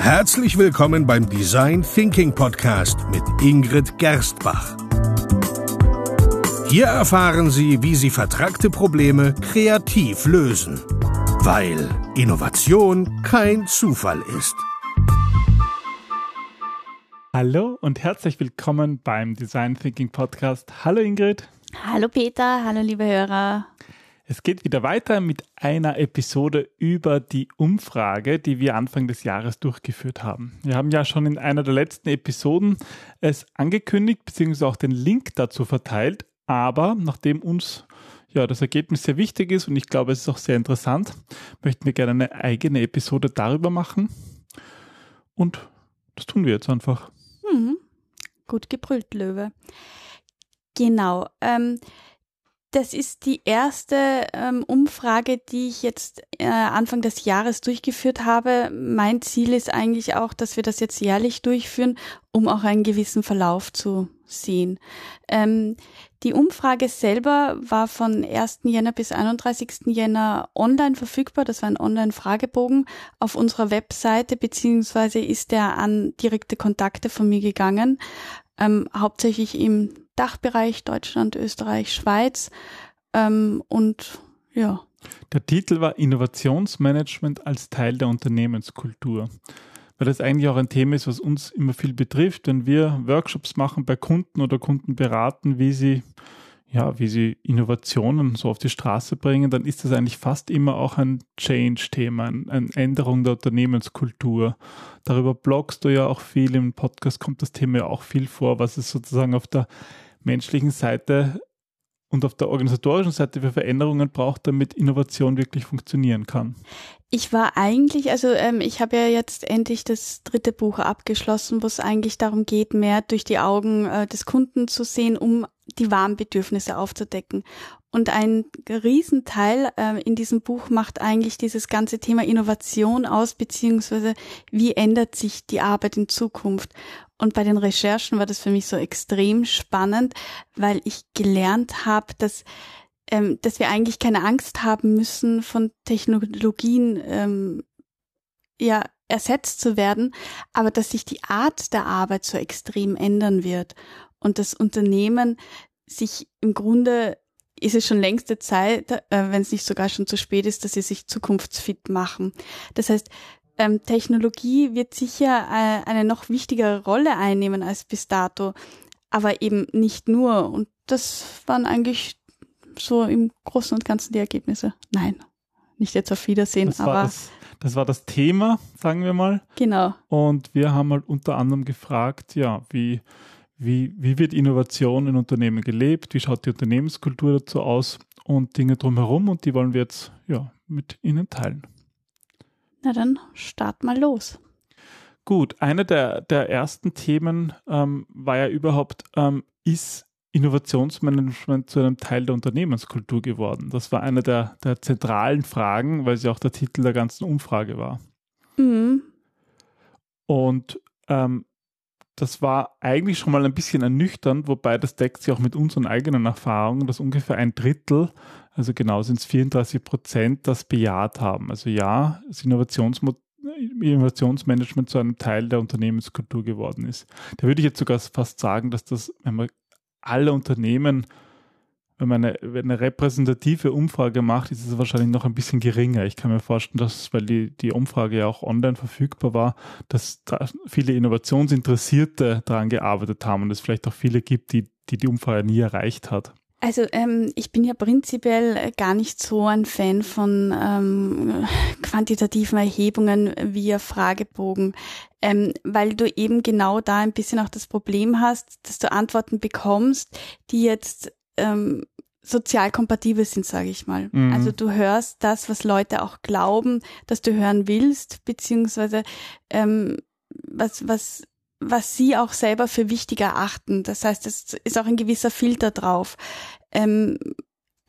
Herzlich willkommen beim Design Thinking Podcast mit Ingrid Gerstbach. Hier erfahren Sie, wie Sie vertragte Probleme kreativ lösen, weil Innovation kein Zufall ist. Hallo und herzlich willkommen beim Design Thinking Podcast. Hallo Ingrid. Hallo Peter, hallo liebe Hörer. Es geht wieder weiter mit einer Episode über die Umfrage, die wir Anfang des Jahres durchgeführt haben. Wir haben ja schon in einer der letzten Episoden es angekündigt, beziehungsweise auch den Link dazu verteilt. Aber nachdem uns ja, das Ergebnis sehr wichtig ist und ich glaube, es ist auch sehr interessant, möchten wir gerne eine eigene Episode darüber machen. Und das tun wir jetzt einfach. Mhm. Gut gebrüllt, Löwe. Genau. Ähm, das ist die erste ähm, Umfrage, die ich jetzt äh, Anfang des Jahres durchgeführt habe. Mein Ziel ist eigentlich auch, dass wir das jetzt jährlich durchführen, um auch einen gewissen Verlauf zu sehen. Ähm, die Umfrage selber war von 1. Jänner bis 31. Jänner online verfügbar. Das war ein Online-Fragebogen auf unserer Webseite, beziehungsweise ist der an direkte Kontakte von mir gegangen, ähm, hauptsächlich im Dachbereich Deutschland, Österreich, Schweiz ähm, und ja. Der Titel war Innovationsmanagement als Teil der Unternehmenskultur. Weil das eigentlich auch ein Thema ist, was uns immer viel betrifft, wenn wir Workshops machen bei Kunden oder Kunden beraten, wie sie ja, wie sie Innovationen so auf die Straße bringen, dann ist das eigentlich fast immer auch ein Change-Thema, eine Änderung der Unternehmenskultur. Darüber blogst du ja auch viel, im Podcast kommt das Thema ja auch viel vor, was es sozusagen auf der menschlichen Seite und auf der organisatorischen Seite für Veränderungen braucht, damit Innovation wirklich funktionieren kann. Ich war eigentlich, also ähm, ich habe ja jetzt endlich das dritte Buch abgeschlossen, wo es eigentlich darum geht, mehr durch die Augen äh, des Kunden zu sehen, um die wahren Bedürfnisse aufzudecken. Und ein Riesenteil äh, in diesem Buch macht eigentlich dieses ganze Thema Innovation aus, beziehungsweise wie ändert sich die Arbeit in Zukunft. Und bei den Recherchen war das für mich so extrem spannend, weil ich gelernt habe, dass ähm, dass wir eigentlich keine Angst haben müssen, von Technologien ähm, ja ersetzt zu werden, aber dass sich die Art der Arbeit so extrem ändern wird und das Unternehmen sich im Grunde ist es schon längste Zeit, äh, wenn es nicht sogar schon zu spät ist, dass sie sich zukunftsfit machen. Das heißt, ähm, Technologie wird sicher äh, eine noch wichtigere Rolle einnehmen als bis dato, aber eben nicht nur. Und das waren eigentlich so im Großen und Ganzen die Ergebnisse. Nein, nicht jetzt auf Wiedersehen, das aber. Das, das, war das Thema, sagen wir mal. Genau. Und wir haben halt unter anderem gefragt, ja, wie, wie, wie wird Innovation in Unternehmen gelebt? Wie schaut die Unternehmenskultur dazu aus? Und Dinge drumherum. Und die wollen wir jetzt ja, mit Ihnen teilen. Na dann, start mal los. Gut, eine der, der ersten Themen ähm, war ja überhaupt, ähm, ist Innovationsmanagement zu einem Teil der Unternehmenskultur geworden? Das war eine der, der zentralen Fragen, weil sie auch der Titel der ganzen Umfrage war. Mhm. Und ähm, das war eigentlich schon mal ein bisschen ernüchternd, wobei das deckt sich auch mit unseren eigenen Erfahrungen, dass ungefähr ein Drittel, also genau sind es 34 Prozent, das bejaht haben. Also ja, das Innovationsmo Innovationsmanagement zu einem Teil der Unternehmenskultur geworden ist. Da würde ich jetzt sogar fast sagen, dass das, wenn man alle Unternehmen wenn man eine, eine, repräsentative Umfrage macht, ist es wahrscheinlich noch ein bisschen geringer. Ich kann mir vorstellen, dass, weil die, die Umfrage ja auch online verfügbar war, dass da viele Innovationsinteressierte daran gearbeitet haben und es vielleicht auch viele gibt, die die, die Umfrage nie erreicht hat. Also ähm, ich bin ja prinzipiell gar nicht so ein Fan von ähm, quantitativen Erhebungen via Fragebogen, ähm, weil du eben genau da ein bisschen auch das Problem hast, dass du Antworten bekommst, die jetzt ähm, sozial kompatibel sind, sage ich mal. Mhm. Also du hörst das, was Leute auch glauben, dass du hören willst, beziehungsweise ähm, was, was, was sie auch selber für wichtig erachten. Das heißt, es ist auch ein gewisser Filter drauf. Ähm,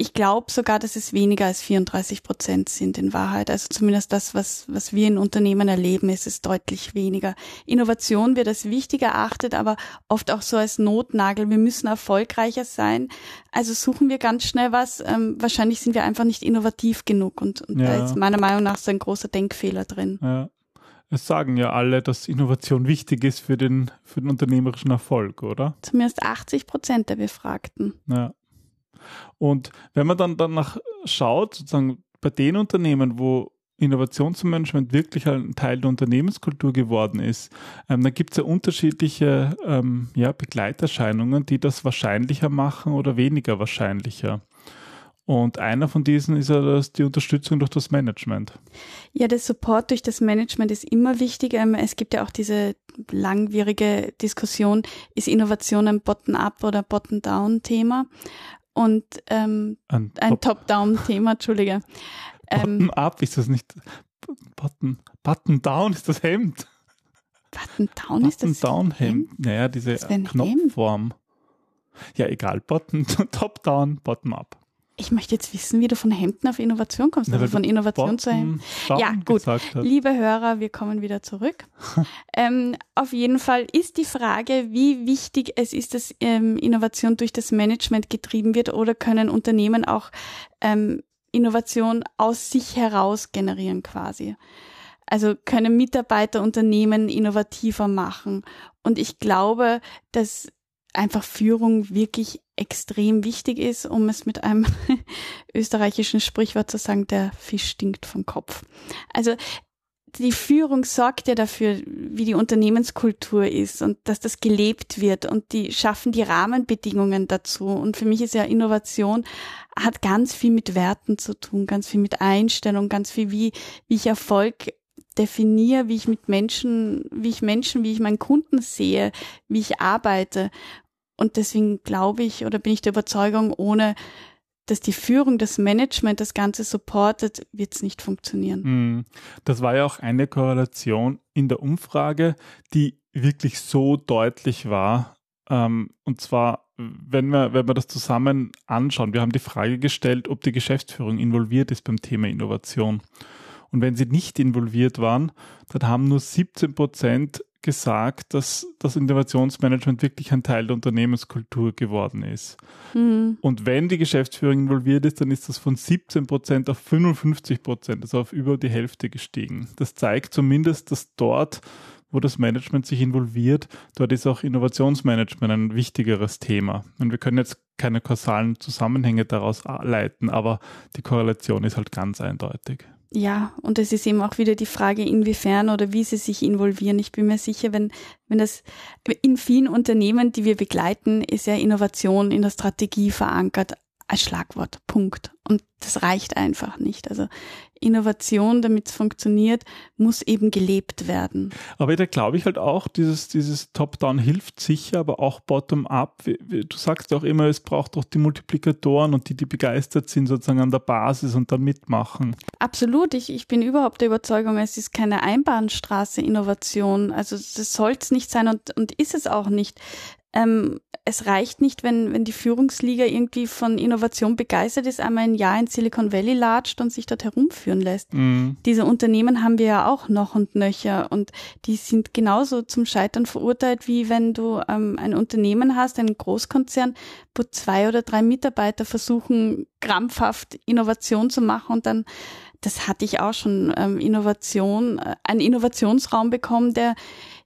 ich glaube sogar, dass es weniger als 34 Prozent sind in Wahrheit. Also zumindest das, was, was wir in Unternehmen erleben, ist es deutlich weniger. Innovation wird als wichtig erachtet, aber oft auch so als Notnagel. Wir müssen erfolgreicher sein. Also suchen wir ganz schnell was. Ähm, wahrscheinlich sind wir einfach nicht innovativ genug und, und ja. da ist meiner Meinung nach so ein großer Denkfehler drin. Ja. es sagen ja alle, dass Innovation wichtig ist für den, für den unternehmerischen Erfolg, oder? Zumindest 80 Prozent der Befragten. Ja. Und wenn man dann danach schaut, sozusagen bei den Unternehmen, wo Innovationsmanagement wirklich ein Teil der Unternehmenskultur geworden ist, ähm, dann gibt es ja unterschiedliche ähm, ja, Begleiterscheinungen, die das wahrscheinlicher machen oder weniger wahrscheinlicher. Und einer von diesen ist ja das, die Unterstützung durch das Management. Ja, der Support durch das Management ist immer wichtig. Ähm, es gibt ja auch diese langwierige Diskussion, ist Innovation ein Bottom-up oder Bottom-down-Thema? Und ähm, ein, ein Top-down-Thema, Entschuldige. Bottom-up ist das nicht. Button, Button down ist das Hemd. Button down ist das down Hemd. Naja, diese Knopfform. Hemd? Ja, egal. Button, top down, bottom up. Ich möchte jetzt wissen, wie du von Hemden auf Innovation kommst. Also von Innovation zu Hemden. Ja, gut. Liebe Hörer, wir kommen wieder zurück. ähm, auf jeden Fall ist die Frage, wie wichtig es ist, dass ähm, Innovation durch das Management getrieben wird oder können Unternehmen auch ähm, Innovation aus sich heraus generieren quasi. Also können Mitarbeiter Unternehmen innovativer machen. Und ich glaube, dass einfach Führung wirklich extrem wichtig ist, um es mit einem österreichischen Sprichwort zu sagen, der Fisch stinkt vom Kopf. Also die Führung sorgt ja dafür, wie die Unternehmenskultur ist und dass das gelebt wird und die schaffen die Rahmenbedingungen dazu. Und für mich ist ja Innovation hat ganz viel mit Werten zu tun, ganz viel mit Einstellung, ganz viel wie, wie ich Erfolg definiere, wie ich mit Menschen, wie ich Menschen, wie ich meinen Kunden sehe, wie ich arbeite. Und deswegen glaube ich oder bin ich der Überzeugung, ohne dass die Führung, das Management das Ganze supportet, wird es nicht funktionieren. Hm. Das war ja auch eine Korrelation in der Umfrage, die wirklich so deutlich war. Ähm, und zwar, wenn wir, wenn wir das zusammen anschauen, wir haben die Frage gestellt, ob die Geschäftsführung involviert ist beim Thema Innovation. Und wenn sie nicht involviert waren, dann haben nur 17 Prozent gesagt, dass das Innovationsmanagement wirklich ein Teil der Unternehmenskultur geworden ist. Mhm. Und wenn die Geschäftsführung involviert ist, dann ist das von 17 Prozent auf 55 Prozent, also auf über die Hälfte gestiegen. Das zeigt zumindest, dass dort, wo das Management sich involviert, dort ist auch Innovationsmanagement ein wichtigeres Thema. Und wir können jetzt keine kausalen Zusammenhänge daraus leiten, aber die Korrelation ist halt ganz eindeutig. Ja, und es ist eben auch wieder die Frage, inwiefern oder wie sie sich involvieren. Ich bin mir sicher, wenn, wenn das in vielen Unternehmen, die wir begleiten, ist ja Innovation in der Strategie verankert als Schlagwort. Punkt. Und das reicht einfach nicht. Also Innovation, damit es funktioniert, muss eben gelebt werden. Aber da glaube ich halt auch, dieses, dieses Top-Down hilft sicher, aber auch Bottom-Up. Du sagst ja auch immer, es braucht doch die Multiplikatoren und die, die begeistert sind, sozusagen an der Basis und dann mitmachen. Absolut. Ich, ich bin überhaupt der Überzeugung, es ist keine Einbahnstraße Innovation. Also das soll es nicht sein und, und ist es auch nicht ähm, es reicht nicht, wenn, wenn die Führungsliga irgendwie von Innovation begeistert ist, einmal ein Jahr in Silicon Valley latscht und sich dort herumführen lässt. Mhm. Diese Unternehmen haben wir ja auch noch und nöcher und die sind genauso zum Scheitern verurteilt, wie wenn du ähm, ein Unternehmen hast, einen Großkonzern, wo zwei oder drei Mitarbeiter versuchen, krampfhaft Innovation zu machen und dann das hatte ich auch schon, ähm, Innovation, äh, einen Innovationsraum bekommen, der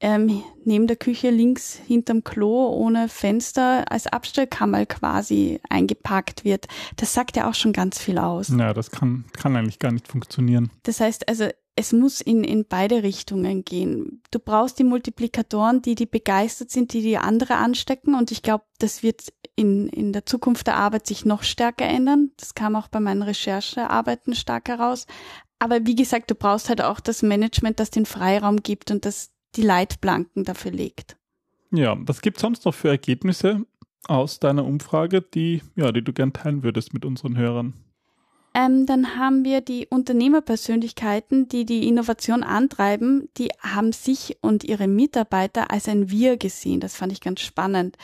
ähm, neben der Küche links hinterm Klo ohne Fenster als Abstellkammer quasi eingepackt wird. Das sagt ja auch schon ganz viel aus. Ja, das kann, kann eigentlich gar nicht funktionieren. Das heißt also, es muss in, in beide Richtungen gehen. Du brauchst die Multiplikatoren, die, die begeistert sind, die die andere anstecken. Und ich glaube, das wird in, in der Zukunft der Arbeit sich noch stärker ändern. Das kam auch bei meinen Recherchearbeiten stark heraus. Aber wie gesagt, du brauchst halt auch das Management, das den Freiraum gibt und das die Leitplanken dafür legt. Ja, was gibt es sonst noch für Ergebnisse aus deiner Umfrage, die, ja, die du gern teilen würdest mit unseren Hörern? Ähm, dann haben wir die Unternehmerpersönlichkeiten, die die Innovation antreiben, die haben sich und ihre Mitarbeiter als ein Wir gesehen. Das fand ich ganz spannend.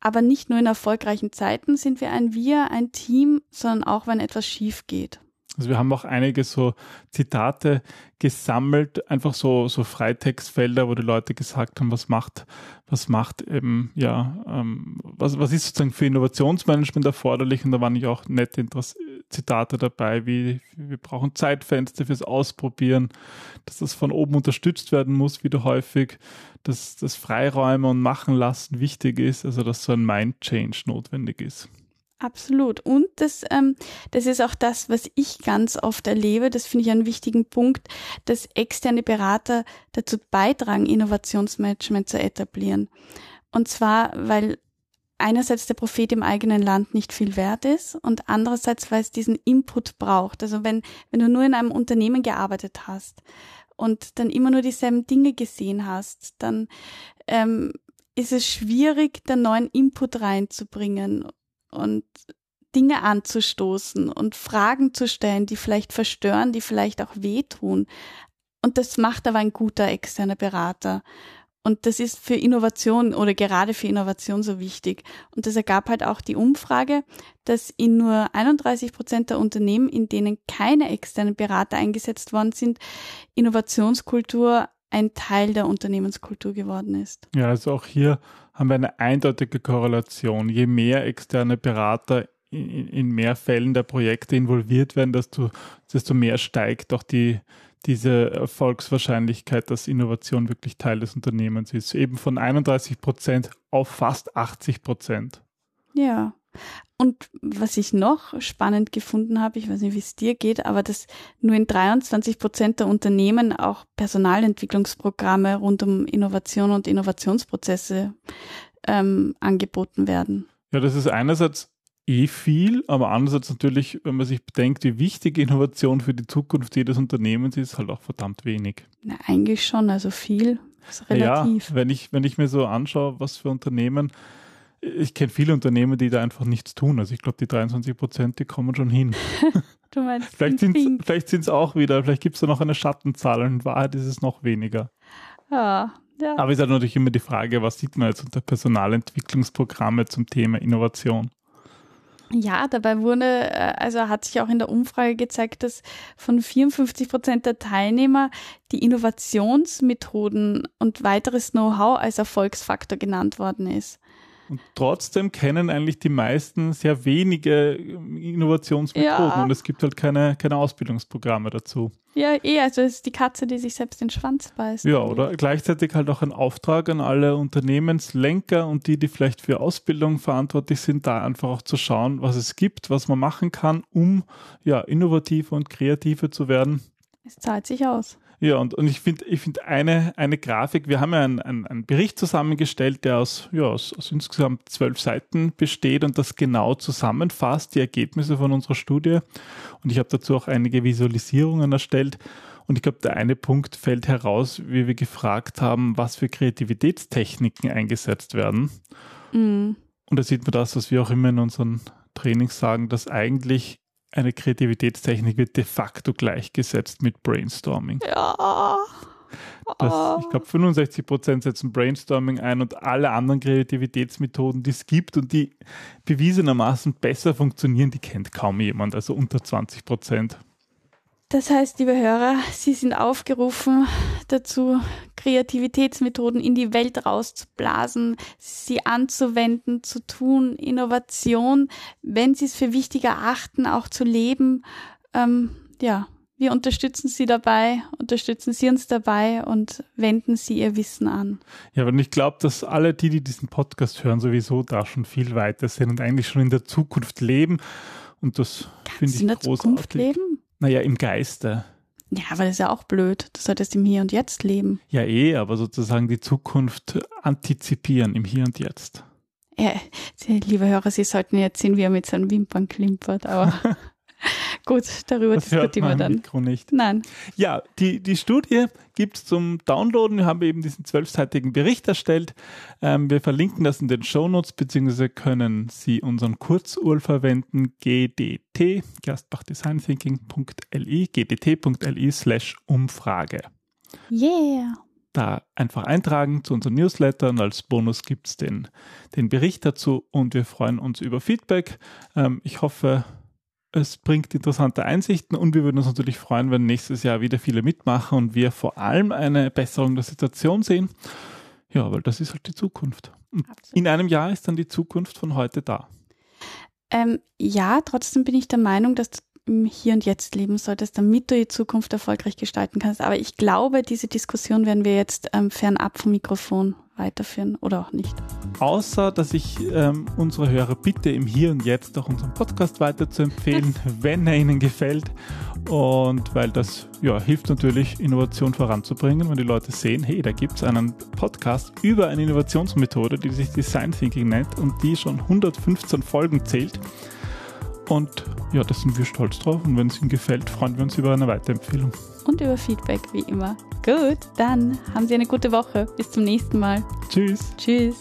Aber nicht nur in erfolgreichen Zeiten sind wir ein Wir, ein Team, sondern auch, wenn etwas schief geht. Also wir haben auch einige so Zitate gesammelt, einfach so, so Freitextfelder, wo die Leute gesagt haben, was macht, was macht eben, ja, ähm, was, was ist sozusagen für Innovationsmanagement erforderlich und da waren ich auch nette, Zitate dabei, wie wir brauchen Zeitfenster fürs Ausprobieren, dass das von oben unterstützt werden muss, wieder häufig, dass das Freiräume und Machen lassen wichtig ist, also dass so ein Mind Change notwendig ist. Absolut. Und das, ähm, das ist auch das, was ich ganz oft erlebe. Das finde ich einen wichtigen Punkt, dass externe Berater dazu beitragen, Innovationsmanagement zu etablieren. Und zwar, weil einerseits der Prophet im eigenen Land nicht viel wert ist und andererseits, weil es diesen Input braucht. Also wenn, wenn du nur in einem Unternehmen gearbeitet hast und dann immer nur dieselben Dinge gesehen hast, dann ähm, ist es schwierig, da neuen Input reinzubringen und Dinge anzustoßen und Fragen zu stellen, die vielleicht verstören, die vielleicht auch wehtun. Und das macht aber ein guter externer Berater. Und das ist für Innovation oder gerade für Innovation so wichtig. Und das ergab halt auch die Umfrage, dass in nur 31 Prozent der Unternehmen, in denen keine externen Berater eingesetzt worden sind, Innovationskultur ein Teil der Unternehmenskultur geworden ist. Ja, also auch hier haben wir eine eindeutige Korrelation. Je mehr externe Berater in, in mehr Fällen der Projekte involviert werden, desto, desto mehr steigt auch die, diese Erfolgswahrscheinlichkeit, dass Innovation wirklich Teil des Unternehmens ist. Eben von 31 Prozent auf fast 80 Prozent. Ja. Und was ich noch spannend gefunden habe, ich weiß nicht, wie es dir geht, aber dass nur in 23 Prozent der Unternehmen auch Personalentwicklungsprogramme rund um Innovation und Innovationsprozesse ähm, angeboten werden. Ja, das ist einerseits eh viel, aber andererseits natürlich, wenn man sich bedenkt, wie wichtig Innovation für die Zukunft jedes Unternehmens ist, halt auch verdammt wenig. Na, eigentlich schon, also viel. Ist relativ. Ja, wenn ich, wenn ich mir so anschaue, was für Unternehmen, ich kenne viele Unternehmen, die da einfach nichts tun. Also ich glaube, die 23 Prozent, die kommen schon hin. du meinst vielleicht sind es auch wieder, vielleicht gibt es da noch eine Schattenzahl und in Wahrheit ist es noch weniger. Ja, ja. Aber es ist halt natürlich immer die Frage, was sieht man jetzt unter Personalentwicklungsprogramme zum Thema Innovation? Ja, dabei wurde, äh, also hat sich auch in der Umfrage gezeigt, dass von 54 Prozent der Teilnehmer die Innovationsmethoden und weiteres Know-how als Erfolgsfaktor genannt worden ist. Und trotzdem kennen eigentlich die meisten sehr wenige ähm, Innovationsmethoden ja. und es gibt halt keine, keine Ausbildungsprogramme dazu. Ja, eh, also es ist die Katze, die sich selbst den Schwanz beißt. Ja, oder gleichzeitig halt auch ein Auftrag an alle Unternehmenslenker und die, die vielleicht für Ausbildung verantwortlich sind, da einfach auch zu schauen, was es gibt, was man machen kann, um ja innovativer und kreativer zu werden. Es zahlt sich aus. Ja, und, und ich finde ich finde eine, eine Grafik, wir haben ja einen, einen, einen Bericht zusammengestellt, der aus, ja, aus, aus insgesamt zwölf Seiten besteht und das genau zusammenfasst, die Ergebnisse von unserer Studie. Und ich habe dazu auch einige Visualisierungen erstellt. Und ich glaube, der eine Punkt fällt heraus, wie wir gefragt haben, was für Kreativitätstechniken eingesetzt werden. Mhm. Und da sieht man das, was wir auch immer in unseren Trainings sagen, dass eigentlich eine Kreativitätstechnik wird de facto gleichgesetzt mit Brainstorming. Ja. Das, ich glaube, 65 Prozent setzen Brainstorming ein und alle anderen Kreativitätsmethoden, die es gibt und die bewiesenermaßen besser funktionieren, die kennt kaum jemand, also unter 20 Prozent. Das heißt, liebe Hörer, Sie sind aufgerufen dazu, Kreativitätsmethoden in die Welt rauszublasen, sie anzuwenden, zu tun, Innovation, wenn Sie es für wichtig erachten, auch zu leben. Ähm, ja, wir unterstützen Sie dabei, unterstützen Sie uns dabei und wenden Sie Ihr Wissen an. Ja, und ich glaube, dass alle die, die diesen Podcast hören, sowieso da schon viel weiter sind und eigentlich schon in der Zukunft leben. Und das finde ich in der großartig. Zukunft leben? Naja, im Geiste. Ja, aber das ist ja auch blöd. Du solltest im Hier und Jetzt leben. Ja, eh, aber sozusagen die Zukunft antizipieren im Hier und Jetzt. Ja, liebe Hörer, Sie sollten jetzt sehen, wie er mit seinen Wimpern klimpert, aber Gut, darüber das diskutieren wir dann. Mikro nicht. Nein. Ja, die, die Studie gibt es zum Downloaden. Wir haben eben diesen zwölfseitigen Bericht erstellt. Ähm, wir verlinken das in den Shownotes, beziehungsweise können Sie unseren Kurzurl verwenden, gdt, gerstbachdesignThinking.li, gdt.li slash Umfrage. Yeah da einfach eintragen zu unseren Newsletter und als Bonus gibt es den, den Bericht dazu und wir freuen uns über Feedback. Ähm, ich hoffe, es bringt interessante Einsichten und wir würden uns natürlich freuen, wenn nächstes Jahr wieder viele mitmachen und wir vor allem eine Besserung der Situation sehen. Ja, weil das ist halt die Zukunft. In einem Jahr ist dann die Zukunft von heute da. Ähm, ja, trotzdem bin ich der Meinung, dass du im Hier und Jetzt leben solltest, damit du die Zukunft erfolgreich gestalten kannst. Aber ich glaube, diese Diskussion werden wir jetzt ähm, fernab vom Mikrofon weiterführen oder auch nicht. Außer, dass ich ähm, unsere Hörer bitte, im Hier und Jetzt auch unseren Podcast weiter zu empfehlen, wenn er ihnen gefällt. Und weil das ja, hilft natürlich, Innovation voranzubringen, wenn die Leute sehen, hey, da gibt es einen Podcast über eine Innovationsmethode, die sich Design Thinking nennt und die schon 115 Folgen zählt. Und ja, da sind wir stolz drauf. Und wenn es Ihnen gefällt, freuen wir uns über eine Weiterempfehlung. Und über Feedback, wie immer. Gut, dann haben Sie eine gute Woche. Bis zum nächsten Mal. Tschüss. Tschüss.